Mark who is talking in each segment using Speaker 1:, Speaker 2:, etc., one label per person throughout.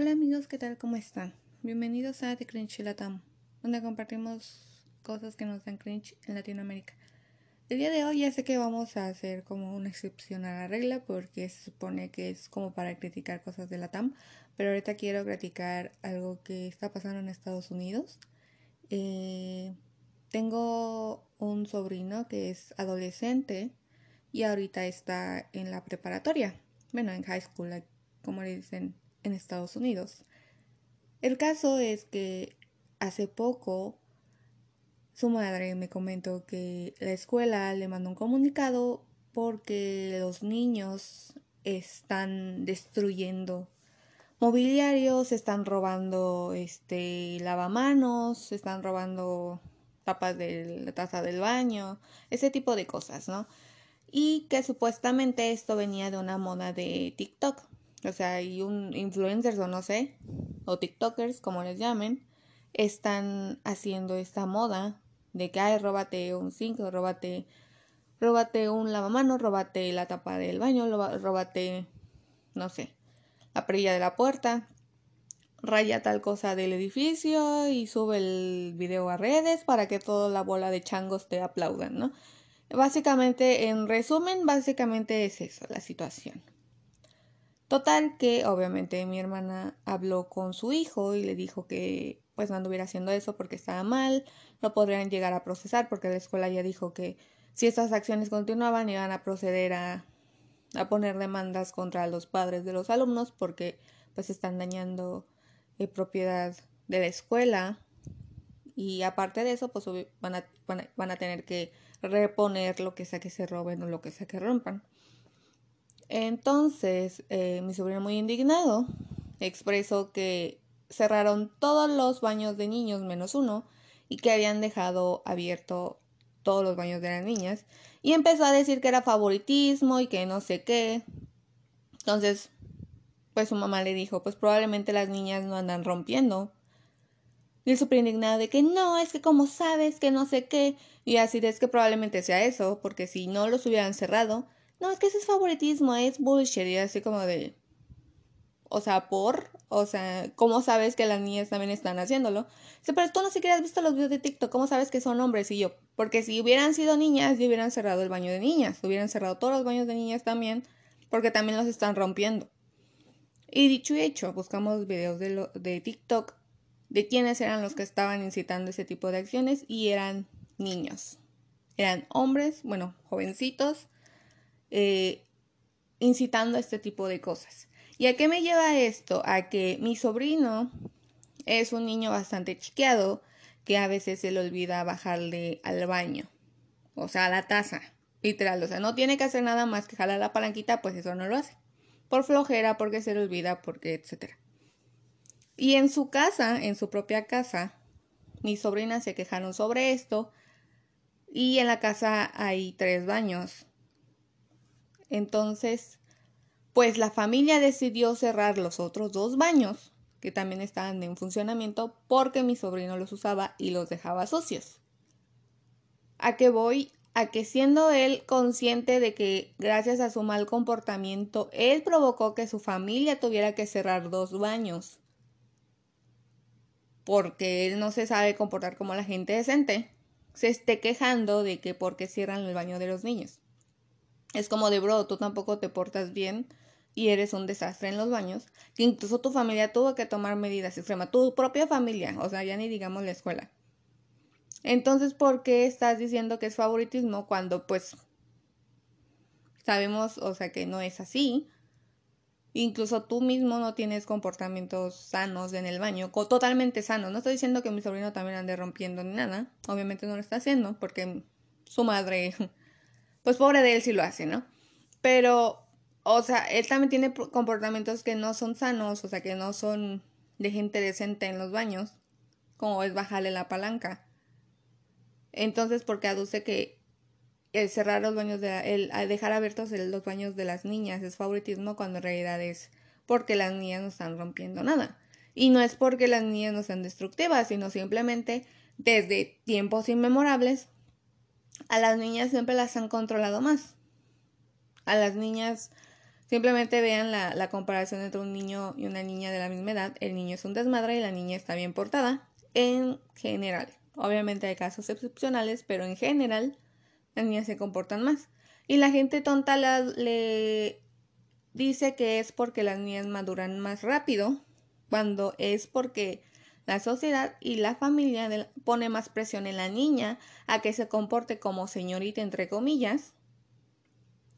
Speaker 1: Hola amigos, ¿qué tal? ¿Cómo están? Bienvenidos a The Cringe Latam, donde compartimos cosas que nos dan cringe en Latinoamérica. El día de hoy ya sé que vamos a hacer como una excepción a la regla porque se supone que es como para criticar cosas de Latam, pero ahorita quiero criticar algo que está pasando en Estados Unidos. Eh, tengo un sobrino que es adolescente y ahorita está en la preparatoria, bueno, en high school, como le dicen en Estados Unidos. El caso es que hace poco su madre me comentó que la escuela le mandó un comunicado porque los niños están destruyendo mobiliario, se están robando este lavamanos, están robando tapas de la taza del baño, ese tipo de cosas, ¿no? Y que supuestamente esto venía de una moda de TikTok. O sea, hay un influencers o no sé, o TikTokers, como les llamen, están haciendo esta moda de que, ay, róbate un zinc, róbate, róbate un lavamano, róbate la tapa del baño, róbate, no sé, la perilla de la puerta, raya tal cosa del edificio y sube el video a redes para que toda la bola de changos te aplaudan, ¿no? Básicamente, en resumen, básicamente es eso la situación. Total que obviamente mi hermana habló con su hijo y le dijo que pues no anduviera haciendo eso porque estaba mal, no podrían llegar a procesar porque la escuela ya dijo que si estas acciones continuaban iban a proceder a, a poner demandas contra los padres de los alumnos porque pues están dañando eh, propiedad de la escuela y aparte de eso pues van a, van a, van a tener que reponer lo que sea que se roben o lo que sea que rompan. Entonces, eh, mi sobrino muy indignado expresó que cerraron todos los baños de niños menos uno y que habían dejado abierto todos los baños de las niñas y empezó a decir que era favoritismo y que no sé qué. Entonces, pues su mamá le dijo, pues probablemente las niñas no andan rompiendo. Y él súper indignado de que no, es que como sabes que no sé qué. Y así es que probablemente sea eso, porque si no los hubieran cerrado, no, es que ese es favoritismo, es bullshit. Y así como de, o sea, por, o sea, ¿cómo sabes que las niñas también están haciéndolo? Dice, pero tú no siquiera has visto los videos de TikTok, ¿cómo sabes que son hombres? Y yo, porque si hubieran sido niñas, ya hubieran cerrado el baño de niñas, hubieran cerrado todos los baños de niñas también, porque también los están rompiendo. Y dicho y hecho, buscamos videos de, de TikTok de quiénes eran los que estaban incitando ese tipo de acciones y eran niños. Eran hombres, bueno, jovencitos, eh, incitando a este tipo de cosas. ¿Y a qué me lleva esto? A que mi sobrino es un niño bastante chiqueado que a veces se le olvida bajarle al baño, o sea, a la taza, literal, o sea, no tiene que hacer nada más que jalar la palanquita, pues eso no lo hace. Por flojera, porque se le olvida, porque etcétera. Y en su casa, en su propia casa, mis sobrinas se quejaron sobre esto. Y en la casa hay tres baños. Entonces, pues la familia decidió cerrar los otros dos baños que también estaban en funcionamiento porque mi sobrino los usaba y los dejaba sucios. ¿A qué voy? A que siendo él consciente de que gracias a su mal comportamiento él provocó que su familia tuviera que cerrar dos baños porque él no se sabe comportar como la gente decente, se esté quejando de que porque cierran el baño de los niños. Es como de, bro, tú tampoco te portas bien y eres un desastre en los baños, que incluso tu familia tuvo que tomar medidas extremas, tu propia familia, o sea, ya ni digamos la escuela. Entonces, ¿por qué estás diciendo que es favoritismo cuando pues sabemos, o sea, que no es así? Incluso tú mismo no tienes comportamientos sanos en el baño, totalmente sanos. No estoy diciendo que mi sobrino también ande rompiendo ni nada. Obviamente no lo está haciendo porque su madre pues pobre de él si lo hace, ¿no? Pero, o sea, él también tiene comportamientos que no son sanos, o sea, que no son de gente decente en los baños, como es bajarle la palanca. Entonces, porque aduce que el cerrar los baños de el dejar abiertos los baños de las niñas es favoritismo cuando en realidad es porque las niñas no están rompiendo nada. Y no es porque las niñas no sean destructivas, sino simplemente desde tiempos inmemorables a las niñas siempre las han controlado más. A las niñas Simplemente vean la, la, comparación entre un niño y una niña de la misma edad. El niño es un desmadre y la niña está bien portada. En general. Obviamente hay casos excepcionales, pero en general las niñas se comportan más. Y la gente tonta le dice que es porque las niñas maduran más rápido, cuando es porque la sociedad y la familia pone más presión en la niña a que se comporte como señorita entre comillas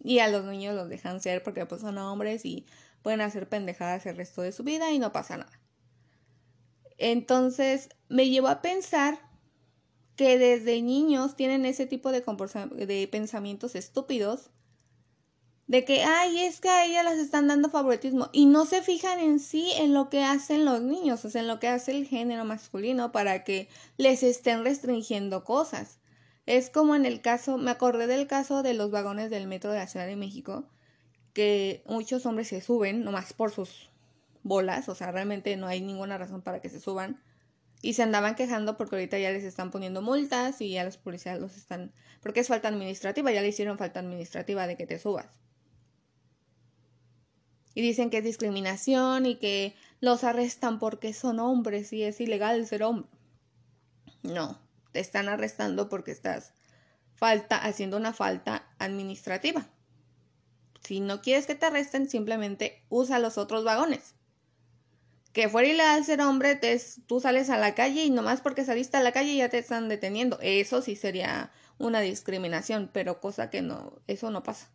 Speaker 1: y a los niños los dejan ser porque pues son hombres y pueden hacer pendejadas el resto de su vida y no pasa nada. Entonces me llevó a pensar que desde niños tienen ese tipo de, de pensamientos estúpidos de que, ay, es que a ellas las están dando favoritismo y no se fijan en sí en lo que hacen los niños, o sea, en lo que hace el género masculino para que les estén restringiendo cosas. Es como en el caso, me acordé del caso de los vagones del metro de la Ciudad de México, que muchos hombres se suben nomás por sus bolas, o sea, realmente no hay ninguna razón para que se suban. Y se andaban quejando porque ahorita ya les están poniendo multas y ya los policías los están... Porque es falta administrativa, ya le hicieron falta administrativa de que te subas. Y dicen que es discriminación y que los arrestan porque son hombres y es ilegal ser hombre. No, te están arrestando porque estás falta, haciendo una falta administrativa. Si no quieres que te arresten, simplemente usa los otros vagones. Que fuera ilegal ser hombre, te, tú sales a la calle y nomás porque saliste a la calle ya te están deteniendo. Eso sí sería una discriminación, pero cosa que no, eso no pasa.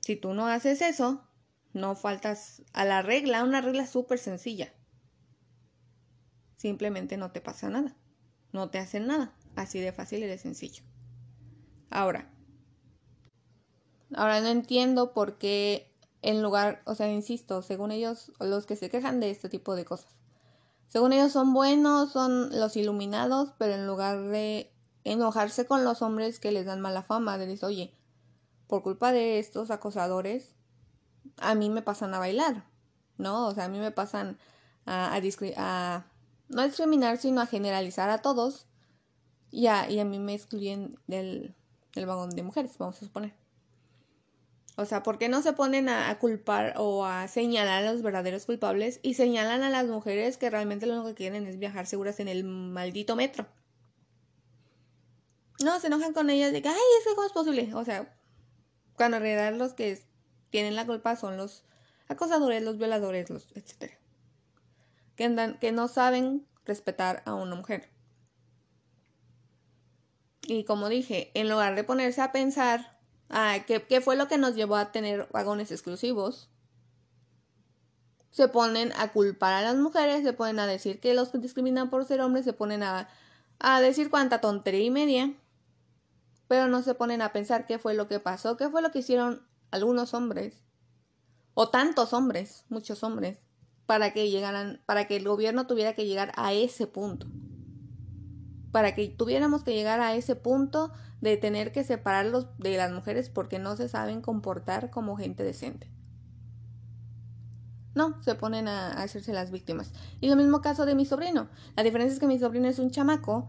Speaker 1: Si tú no haces eso, no faltas a la regla, una regla súper sencilla. Simplemente no te pasa nada no te hacen nada. Así de fácil y de sencillo. Ahora, ahora no entiendo por qué en lugar, o sea, insisto, según ellos, los que se quejan de este tipo de cosas, según ellos son buenos, son los iluminados, pero en lugar de enojarse con los hombres que les dan mala fama, de decir, oye, por culpa de estos acosadores, a mí me pasan a bailar, ¿no? O sea, a mí me pasan a, a, a no discriminar, sino a generalizar a todos. Y a, y a mí me excluyen del, del vagón de mujeres, vamos a suponer. O sea, ¿por qué no se ponen a, culpar o a señalar a los verdaderos culpables y señalan a las mujeres que realmente lo único que quieren es viajar seguras en el maldito metro? No, se enojan con ellas de que, ay, eso cómo es posible. O sea, cuando en realidad los que tienen la culpa son los acosadores, los violadores, los etcétera que, no saben respetar a una mujer. Y como dije, en lugar de ponerse a pensar ah, ¿qué, fue lo que nos llevó a tener vagones exclusivos, se ponen a culpar a las mujeres, se ponen a decir que los que discriminan por ser hombres, se ponen a, a decir cuánta tontería y media, pero no se ponen a pensar qué fue lo que pasó, qué fue lo que hicieron algunos hombres, o tantos hombres, muchos hombres, para que llegaran, para que el gobierno tuviera que llegar a ese punto. Para que tuviéramos que llegar a ese punto de tener que separarlos de las mujeres porque no se saben comportar como gente decente. No, se ponen a, hacerse las víctimas. Y lo mismo caso de mi sobrino. La diferencia es que mi sobrino es un chamaco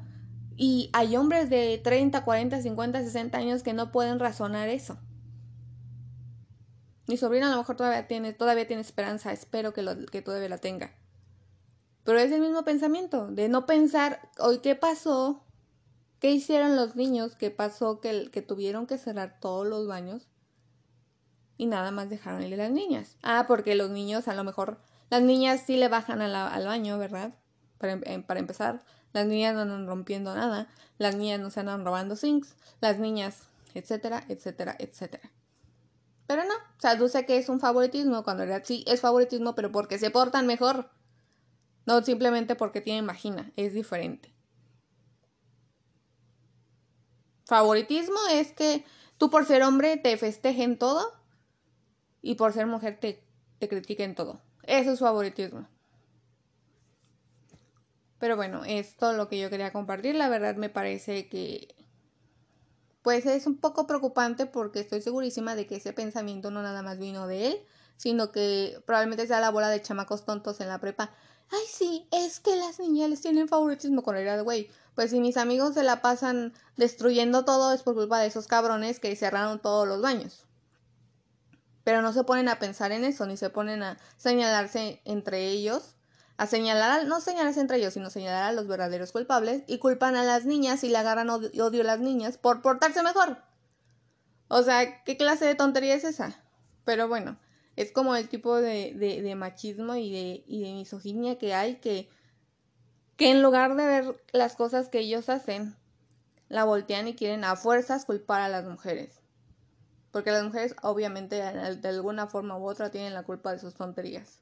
Speaker 1: y hay hombres de 30, 40, 50, 60 años que no pueden razonar eso. Mi sobrina a lo mejor todavía tiene, todavía tiene esperanza, espero que, que todavía la tenga. Pero es el mismo pensamiento, de no pensar, hoy qué pasó, qué hicieron los niños, qué pasó que, que tuvieron que cerrar todos los baños y nada más dejaron ir las niñas. Ah, porque los niños a lo mejor, las niñas sí le bajan al baño, ¿verdad? Para, em, para, empezar, las niñas no andan rompiendo nada, las niñas no se andan robando sinks, las niñas, etcétera, etcétera, etcétera. Pero no, o sea, que es un favoritismo, cuando en realidad sí es favoritismo, pero porque se portan mejor. No simplemente porque tienen vagina, es diferente. Favoritismo es que tú por ser hombre te festejen todo y por ser mujer te, te critiquen todo. Eso es favoritismo. Pero bueno, es lo que yo quería compartir. La verdad me parece que pues es un poco preocupante porque estoy segurísima de que ese pensamiento no nada más vino de él, sino que probablemente sea la bola de chamacos tontos en la prepa. Ay, sí, es que las niñas les tienen favoritismo con el güey. Pues si mis amigos se la pasan destruyendo todo es por culpa de esos cabrones que cerraron todos los baños. Pero no se ponen a pensar en eso, ni se ponen a señalarse entre ellos, a señalar, no señalarse entre ellos, sino señalar a los verdaderos culpables y culpan a las niñas y le agarran odio a las niñas por portarse mejor. O sea, ¿qué clase de tontería es esa? Pero bueno, es como el tipo de, de, machismo y de, y de misoginia que hay que, que en lugar de ver las cosas que ellos hacen, la voltean y quieren a fuerzas culpar a las mujeres. Porque las mujeres obviamente de alguna forma u otra tienen la culpa de sus tonterías.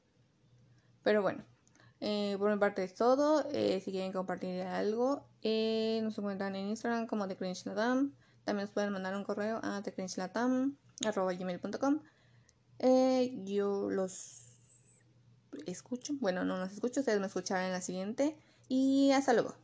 Speaker 1: Pero bueno, eh, por mi parte es todo. Eh, si quieren compartir algo, eh, nos encuentran en Instagram como The También nos pueden mandar un correo a thecringelatam.com. Yo los escucho. Bueno, no los escucho, ustedes me escucharán en la siguiente. Y hasta luego.